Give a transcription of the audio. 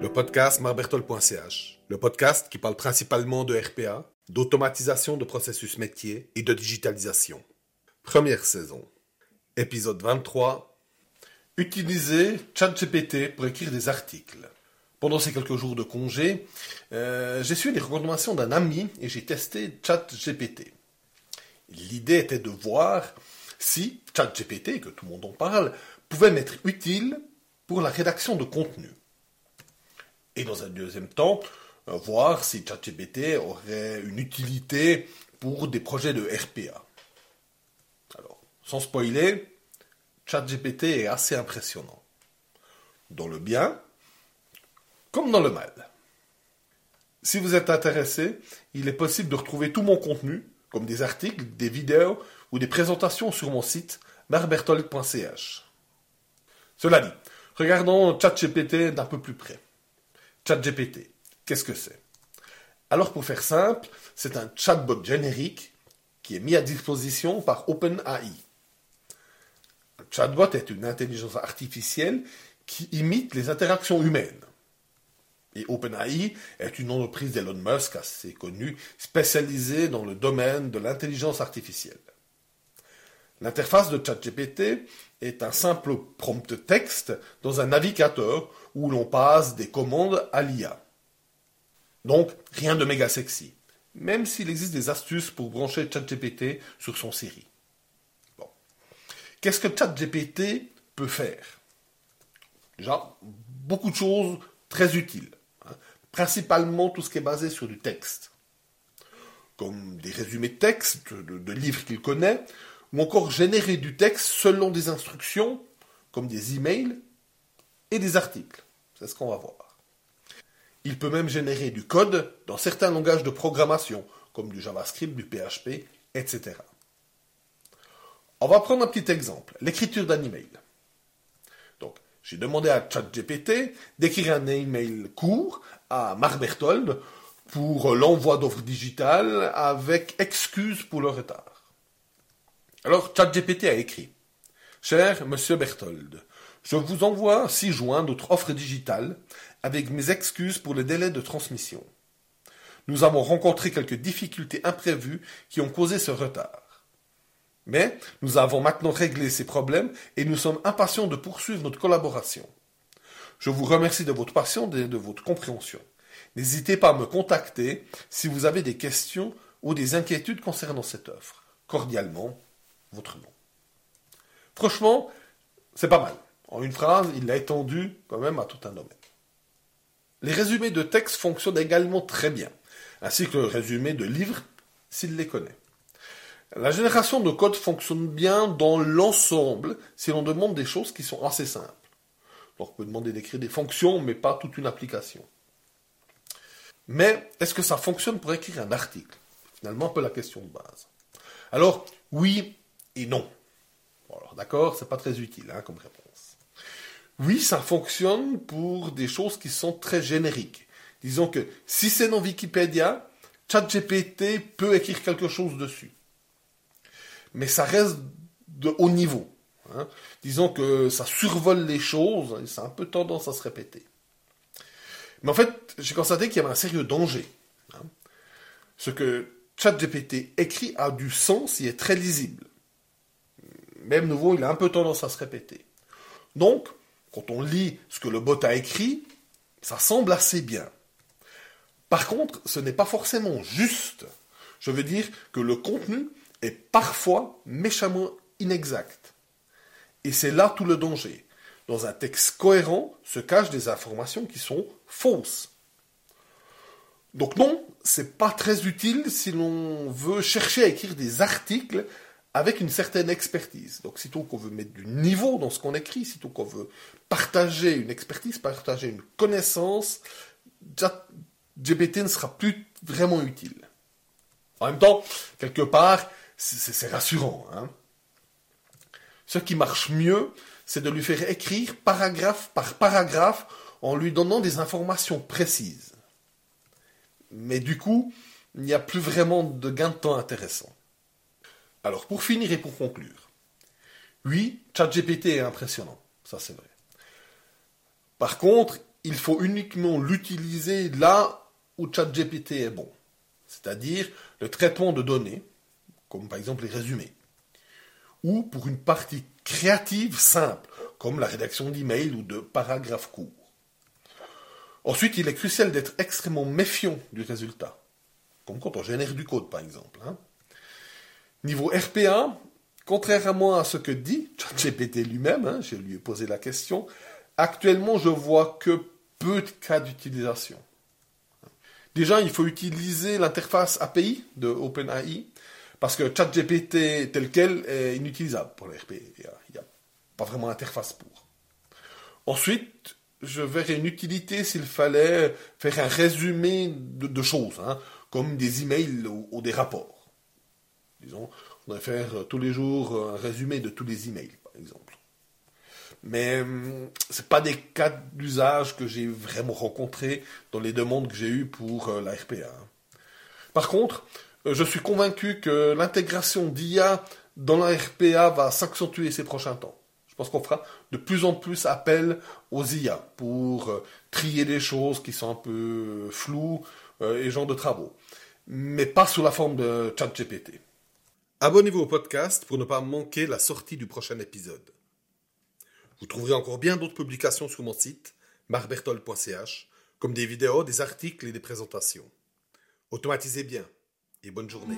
Le podcast marbertol.ch, le podcast qui parle principalement de RPA, d'automatisation de processus métier et de digitalisation. Première saison. Épisode 23. Utiliser ChatGPT pour écrire des articles. Pendant ces quelques jours de congé, euh, j'ai suivi les recommandations d'un ami et j'ai testé ChatGPT. L'idée était de voir si ChatGPT, que tout le monde en parle, pouvait m'être utile pour la rédaction de contenu. Et dans un deuxième temps, euh, voir si ChatGPT aurait une utilité pour des projets de RPA. Alors, sans spoiler, ChatGPT est assez impressionnant. Dans le bien, comme dans le mal. Si vous êtes intéressé, il est possible de retrouver tout mon contenu, comme des articles, des vidéos ou des présentations sur mon site marbertol.ch. Cela dit, regardons ChatGPT d'un peu plus près. ChatGPT, qu'est-ce que c'est? Alors pour faire simple, c'est un chatbot générique qui est mis à disposition par OpenAI. Un chatbot est une intelligence artificielle qui imite les interactions humaines. Et OpenAI est une entreprise d'Elon Musk assez connue, spécialisée dans le domaine de l'intelligence artificielle. L'interface de ChatGPT est un simple prompt texte dans un navigateur où l'on passe des commandes à l'IA. Donc, rien de méga sexy, même s'il existe des astuces pour brancher ChatGPT sur son Siri. Bon. Qu'est-ce que ChatGPT peut faire? Déjà, beaucoup de choses très utiles principalement tout ce qui est basé sur du texte, comme des résumés de texte de, livres qu'il connaît, ou encore générer du texte selon des instructions, comme des emails et des articles. C'est ce qu'on va voir. Il peut même générer du code dans certains langages de programmation, comme du JavaScript, du PHP, etc. On va prendre un petit exemple, l'écriture d'un email. Donc, j'ai demandé à ChatGPT d'écrire un email court à Marc Berthold pour l'envoi d'offres digitales avec excuse pour le retard. Alors ChatGPT a écrit Cher Monsieur Berthold, je vous envoie 6 juin notre offre digitale avec mes excuses pour le délai de transmission. Nous avons rencontré quelques difficultés imprévues qui ont causé ce retard. Mais nous avons maintenant réglé ces problèmes et nous sommes impatients de poursuivre notre collaboration. Je vous remercie de votre patience et de votre compréhension. N'hésitez pas à me contacter si vous avez des questions ou des inquiétudes concernant cette offre. Cordialement, votre nom. Franchement, c'est pas mal. En une phrase, il l'a étendu quand même à tout un domaine. Les résumés de texte fonctionnent également très bien, ainsi que le résumé de livres s'il les connaît. La génération de code fonctionne bien dans l'ensemble si l'on demande des choses qui sont assez simples on peut demander d'écrire des fonctions, mais pas toute une application. Mais est-ce que ça fonctionne pour écrire un article? Finalement, un peu la question de base. Alors, oui et non. alors d'accord, c'est pas très utile hein, comme réponse. Oui, ça fonctionne pour des choses qui sont très génériques. Disons que si c'est dans Wikipédia, ChatGPT peut écrire quelque chose dessus. Mais ça reste de haut niveau. Hein. Disons que ça survole les choses et ça a un peu tendance à se répéter. Mais en fait, j'ai constaté qu'il y avait un sérieux danger. Hein. Ce que ChatGPT écrit a du sens et est très lisible. Même nouveau, il a un peu tendance à se répéter. Donc, quand on lit ce que le bot a écrit, ça semble assez bien. Par contre, ce n'est pas forcément juste. Je veux dire que le contenu est parfois méchamment inexact. Et c'est là tout le danger. Dans un texte cohérent se cachent des informations qui sont fausses. Donc non, c'est pas très utile si l'on veut chercher à écrire des articles avec une certaine expertise. Donc sitôt qu'on veut mettre du niveau dans ce qu'on écrit, sitôt qu'on veut partager une expertise, partager une connaissance, GPT ne sera plus vraiment utile. En même temps, quelque part, c'est rassurant. Hein ce qui marche mieux, c'est de lui faire écrire paragraphe par paragraphe en lui donnant des informations précises. Mais du coup, il n'y a plus vraiment de gain de temps intéressant. Alors pour finir et pour conclure, Oui, ChatGPT est impressionnant, ça c'est vrai. Par contre, il faut uniquement l'utiliser là où ChatGPT est bon, c'est-à-dire le traitement de données, comme par exemple les résumés, ou pour une partie créative simple, comme la rédaction d'emails ou de paragraphes courts. Ensuite, il est crucial d'être extrêmement méfiant du résultat, comme quand on génère du code par exemple. Hein. Niveau RPA, contrairement à ce que dit ChatGPT lui-même, hein, je lui ai posé la question, actuellement je vois que peu de cas d'utilisation. Déjà, il faut utiliser l'interface API de OpenAI, parce que ChatGPT tel quel est inutilisable pour le. Il n'y a, pas vraiment d'interface pour. Ensuite, je verrais une utilité s'il fallait faire un résumé de, choses, hein, comme des emails ou des rapports. Disons, on va faire euh, tous les jours euh, un résumé de tous les emails, par exemple. Mais hum, ce pas des cas d'usage que j'ai vraiment rencontrés dans les demandes que j'ai eues pour euh, la RPA. Par contre, je suis convaincu que l'intégration d'IA dans la RPA va s'accentuer ces prochains temps. Je pense qu'on fera de plus en plus appel aux IA pour trier les choses qui sont un peu floues et genre de travaux. Mais pas sous la forme de chat GPT. Abonnez-vous au podcast pour ne pas manquer la sortie du prochain épisode. Vous trouverez encore bien d'autres publications sur mon site, marbertol.ch, comme des vidéos, des articles et des présentations. Automatisez bien et bonne journée.